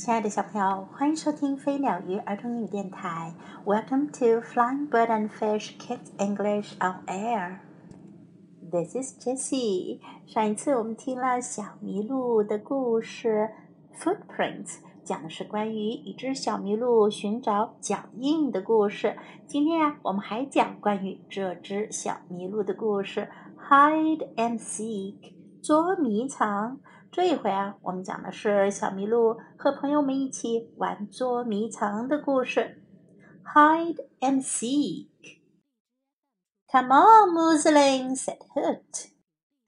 亲爱的小朋友，欢迎收听飞鸟鱼儿童英语电台。Welcome to Flying Bird and Fish Kids English on Air. This is Jessie. 上一次我们听了小麋鹿的故事，Footprints，讲的是关于一只小麋鹿寻找脚印的故事。今天呀，我们还讲关于这只小麋鹿的故事，Hide and Seek，捉迷藏。这一回啊，我们讲的是小麋鹿和朋友们一起玩捉迷藏的故事。Hide and seek. Come on, Muslin, said Hoot.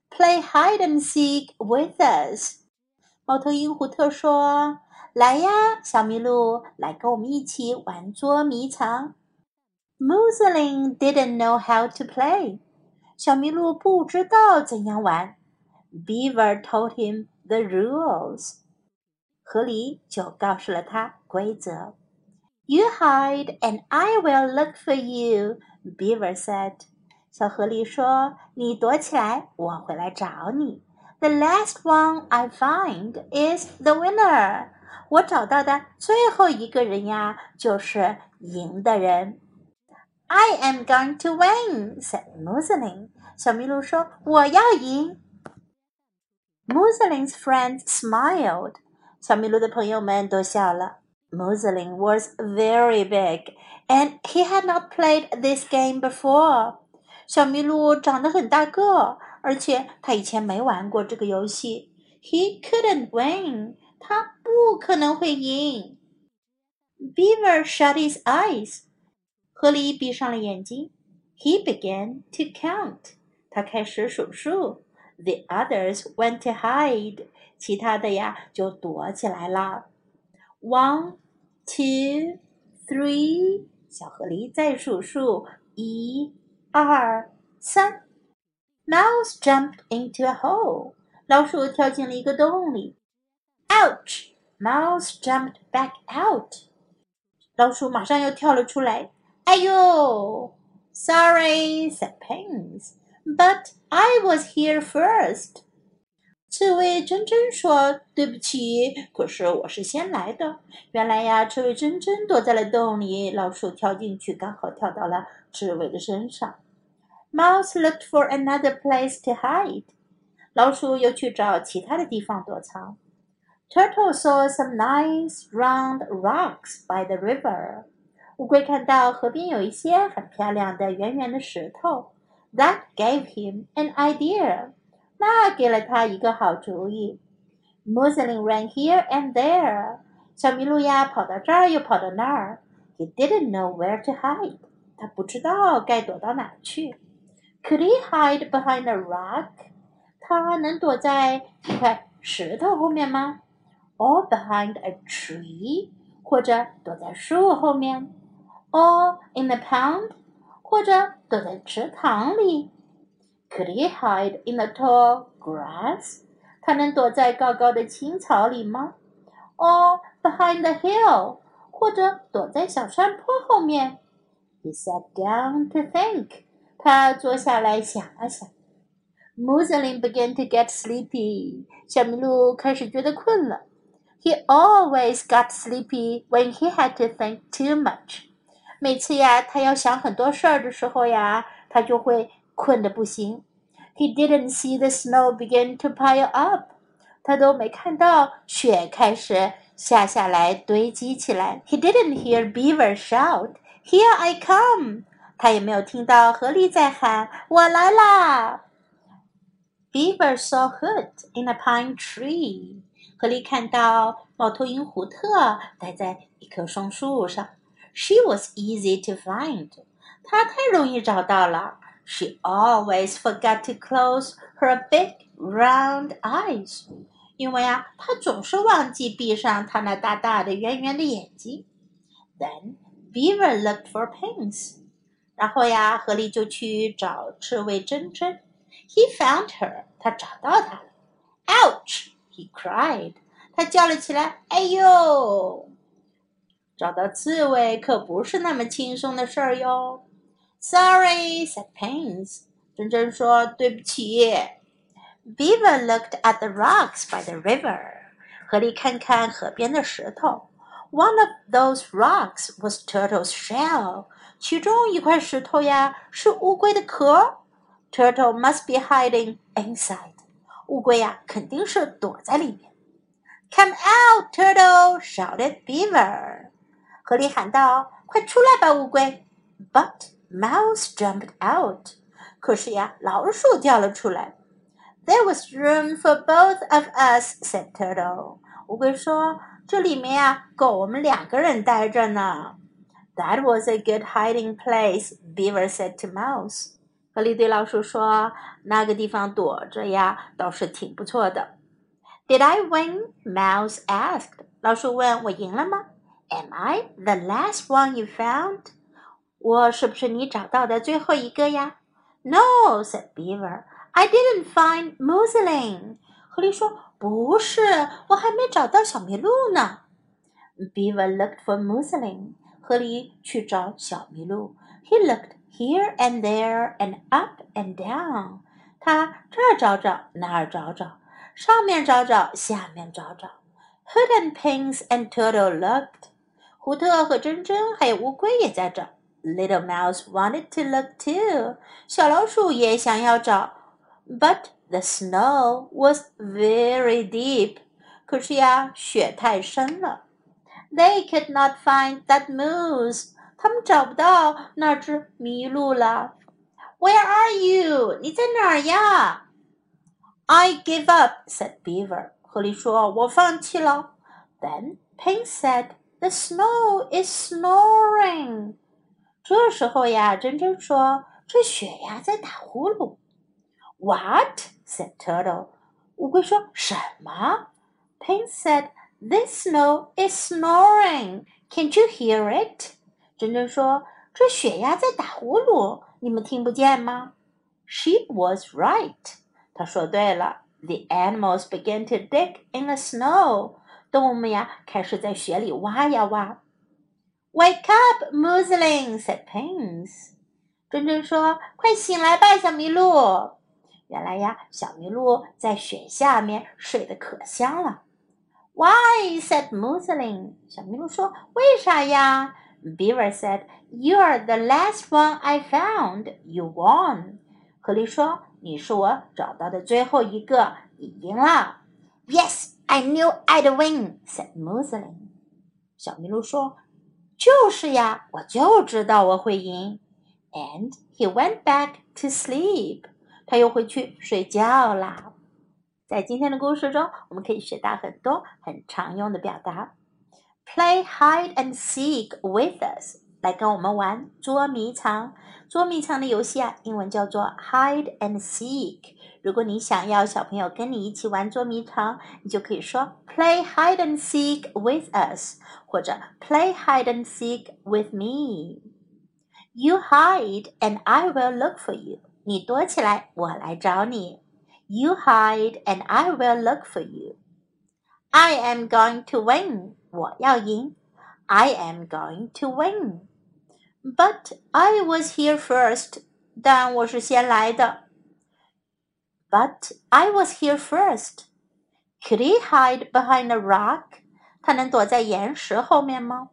Play hide and seek with us. 猫头鹰胡特说：“来呀，小麋鹿，来跟我们一起玩捉迷藏。” Muslin didn't know how to play. 小麋鹿不知道怎样玩。Beaver told him the rules. 河狸就告诉了他规则。You hide and I will look for you, Beaver said. 小河狸说：“你躲起来，我会来找你。The last one I find is the winner. 我找到的最后一个人呀，就是赢的人。I am going to win," said Muslin. 小麋鹿说：“我要赢。” Muslin's friends smiled. 小麋鹿的朋友们都笑了。Muslin was very big, and he had not played this game before. 小麋鹿长得很大个，而且他以前没玩过这个游戏。He couldn't win. 他不可能会赢。Beaver shut his eyes. 河狸闭上了眼睛。He began to count. 他开始数数。 the others went to hide. 其他的呀就躲起来了。One, two, three. 小河狸再数数，一、二、三。Mouse jumped into a hole. 老鼠跳进了一个洞里。Ouch! Mouse jumped back out. 老鼠马上又跳了出来。哎呦！Sorry, said Pins. But I was here first。刺猬真真说：“对不起，可是我是先来的。”原来呀，刺猬真真躲在了洞里，老鼠跳进去，刚好跳到了刺猬的身上。Mouse looked for another place to hide。老鼠又去找其他的地方躲藏。Turtle saw some nice round rocks by the river。乌龟看到河边有一些很漂亮的圆圆的石头。 That gave him an idea. 那给了他一个好主意。Muslin ran here and there. 小麋鹿呀，跑到这儿又跑到那儿。He didn't know where to hide. 他不知道该躲到哪去。Could he hide behind a rock? 他能躲在一块石头后面吗？Or behind a tree? 或者躲在树后面？Or in the pond? 或者躲在池塘里？Could he hide in the tall grass？他能躲在高高的青草里吗？Or behind the hill？或者躲在小山坡后面？He sat down to think。他坐下来想了想。Muslin began to get sleepy。小麋鹿开始觉得困了。He always got sleepy when he had to think too much。 每次呀，他要想很多事儿的时候呀，他就会困得不行。He didn't see the snow begin to pile up，他都没看到雪开始下下来堆积起来。He didn't hear Beaver shout，Here I come，他也没有听到河狸在喊我来啦。Beaver saw Hoot in a pine tree，河狸看到猫头鹰胡特待在一棵松树上。She was easy to find. 她太容易找到了。She always forgot to close her big round eyes. 因为啊，她总是忘记闭上她那大大的圆圆的眼睛。Then Beaver looked for pins. 然后呀，河狸就去找刺猬珍珍。He found her. 他找到她了。Ouch! He cried. 他叫了起来。哎呦！ ！”找到刺猬可不是那么轻松的事儿哟。Sorry, said Pins。珍珍说：“对不起。” Beaver looked at the rocks by the river。 河里看看河边的石头。One of those rocks was Turtle's shell。其中一块石头呀是乌龟的壳。Turtle must be hiding inside。乌龟呀肯定是躲在里面。Come out, Turtle! shouted Beaver。 河里喊道：“快出来吧，乌龟！” But Mouse jumped out。可是呀，老鼠掉了出来。There was room for both of us," said Turtle. 乌龟说：“这里面呀，够我们两个人待着呢。” That was a good hiding place, Beaver said to Mouse. 河狸对老鼠说：“那个地方躲着呀，倒是挺不错的。” Did I win? Mouse asked. 老鼠问：“我赢了吗 Am I the last one you found? 我是不是你找到的最后一个呀？No, said Beaver. I didn't find Muslin. 狐狸说：“不是，我还没找到小麋鹿呢。” Beaver looked for Muslin. 河狸去找小麋鹿。He looked here and there and up and down. 他这儿找找，那儿找找，上面找找，下面找找。Hoot and Pinks and Turtle looked. 胡特和珍珍还有乌龟也在找。Little Mouse wanted to look too. 小老鼠也想要找。but the snow was very deep. 可是呀，雪太深了。They could not find that moose. 他们找不到那只麋鹿了。Where are you? 你在哪儿呀？I give up, said Beaver. 狐狸说：“我放弃了。” Then Pink said, "The snow is snoring." 这时候呀，珍珍说：“这雪呀在打呼噜。” What? said Turtle. 乌龟说什么？Pink said, "This snow is snoring. Can't you hear it?" 珍珍说：“这雪呀在打呼噜，你们听不见吗？”She was right. 她说对了。The animals began to dig in the snow. 动物们呀开始在雪里挖呀挖。Wake up, Muslin, said Pink. 珍珍说：“快醒来吧，小麋鹿。”原来呀，小麋鹿在雪下面睡得可香了。Why? said Muslin. 小麋鹿说：“为啥呀？”Beaver said, "You are the last one I found. You won." 狐狸说：“你是我找到的最后一个，你赢了。” Yes, I knew I'd win," said Muslin. 小麋鹿说：“就是呀，我就知道我会赢。” And he went back to sleep. 他又回去睡觉啦。在今天的故事中，我们可以学到很多很常用的表达。Play hide and seek with us，来跟我们玩捉迷藏。捉迷藏的游戏啊，英文叫做 hide and seek。如果你想要小朋友跟你一起玩捉迷藏，你就可以说 Play hide and seek with us，或者 Play hide and seek with me。You hide and I will look for you。你躲起来，我来找你。You hide and I will look for you. I am going to win. 我要赢。I am going to win. But I was here first. 但我是先来的。 But I was here first. Could he hide behind a rock? 他能躲在岩石后面吗？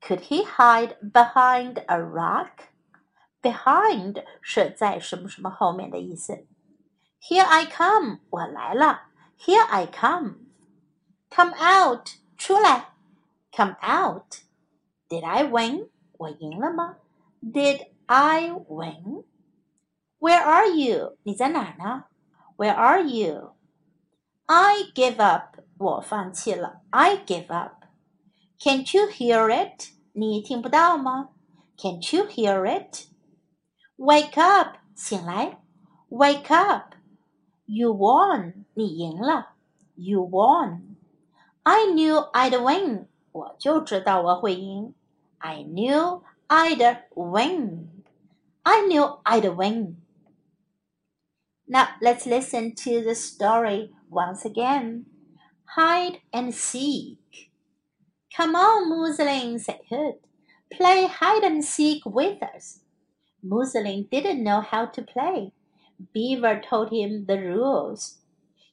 Could he hide behind a rock? behind 是在什么什么后面的意思。Here I come，我来了。Here I come。Come out，出来。Come out。Did I win？我赢了吗？Did I win？Where are you？你在哪儿呢 ？Where are you？I give up，我放弃了。I give up。Can't you hear it？你听不到吗？Can't you hear it？Wake up，醒来。Wake up。You won，你赢了。You won。I knew I'd win，我就知道我会赢。I knew I'd win。I knew I'd win。 Now let's listen to the story once again. Hide and seek. Come on, Muslin, said Hoot. Play hide and seek with us. Muslin didn't know how to play. Beaver told him the rules.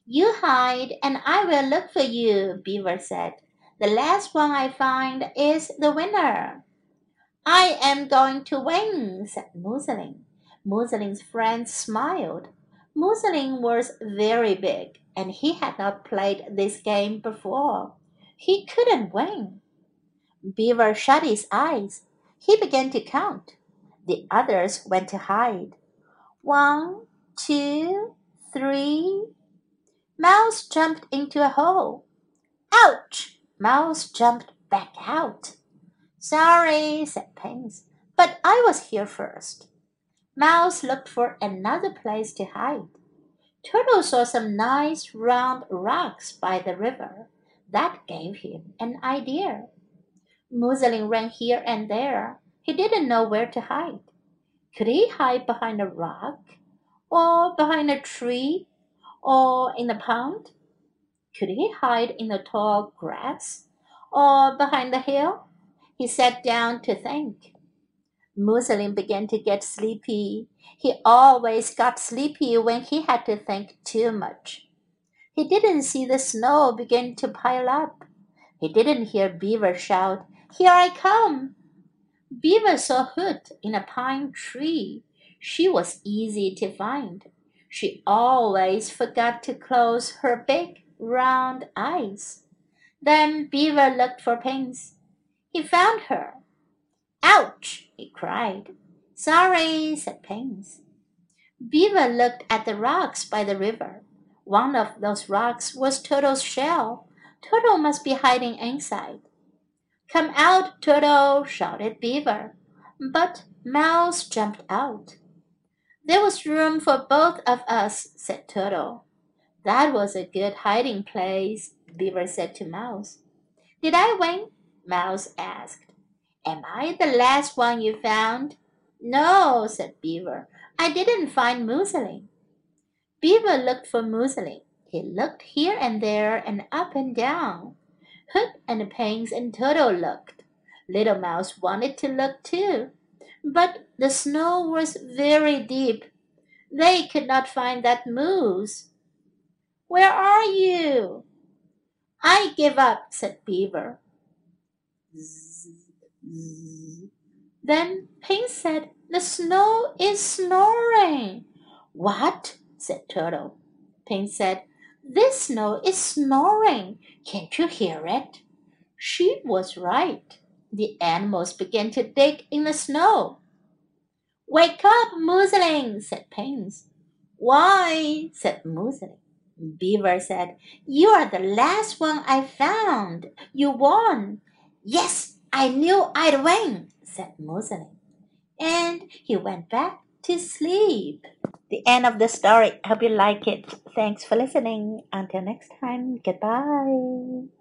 You hide and I will look for you, Beaver said. The last one I find is the winner. I am going to win, said Muslin. Muslin's friends smiled. Muslin was very big, and he had not played this game before. He couldn't win. Beaver shut his eyes. He began to count. The others went to hide. One, two, three. Mouse jumped into a hole. Ouch! Mouse jumped back out. Sorry, said Pinks, but I was here first. Mouse looked for another place to hide. Turtle saw some nice round rocks by the river. That gave him an idea. Muslin ran here and there. He didn't know where to hide. Could he hide behind a rock, or behind a tree, or in the pond? Could he hide in the tall grass, or behind the hill? He sat down to think. Muslin began to get sleepy. He always got sleepy when he had to think too much. He didn't see the snow begin to pile up. He didn't hear Beaver shout, Here I come! Beaver saw Hoot in a pine tree. She was easy to find. She always forgot to close her big, round eyes. Then Beaver looked for Pinks. He found her. Ouch! he cried. Sorry, said Pinks. Beaver looked at the rocks by the river. One of those rocks was Turtle's shell. Turtle must be hiding inside. Come out, Turtle, shouted Beaver. But Mouse jumped out. There was room for both of us, said Turtle. That was a good hiding place, Beaver said to Mouse. Did I win? Mouse asked. Am I the last one you found? No, said Beaver. I didn't find Muslin. Beaver looked for Muslin. He looked here and there and up and down. Hoot and Pinks and Turtle looked. Little Mouse wanted to look too, but the snow was very deep. They could not find that moose. Where are you? I give up, said Beaver. Zzz, Then Pinks said, The snow is snoring. What? said Turtle. Pinks said, this snow is snoring. Can't you hear it? She was right. The animals began to dig in the snow. Wake up, Muslin, said Pinks. Why? said Muslin. Beaver said, You are the last one I found. You won. Yes, I knew I'd win, said Muslin. And he went back to sleep. The end of the story. Hope you like it. Thanks for listening. Until next time, goodbye.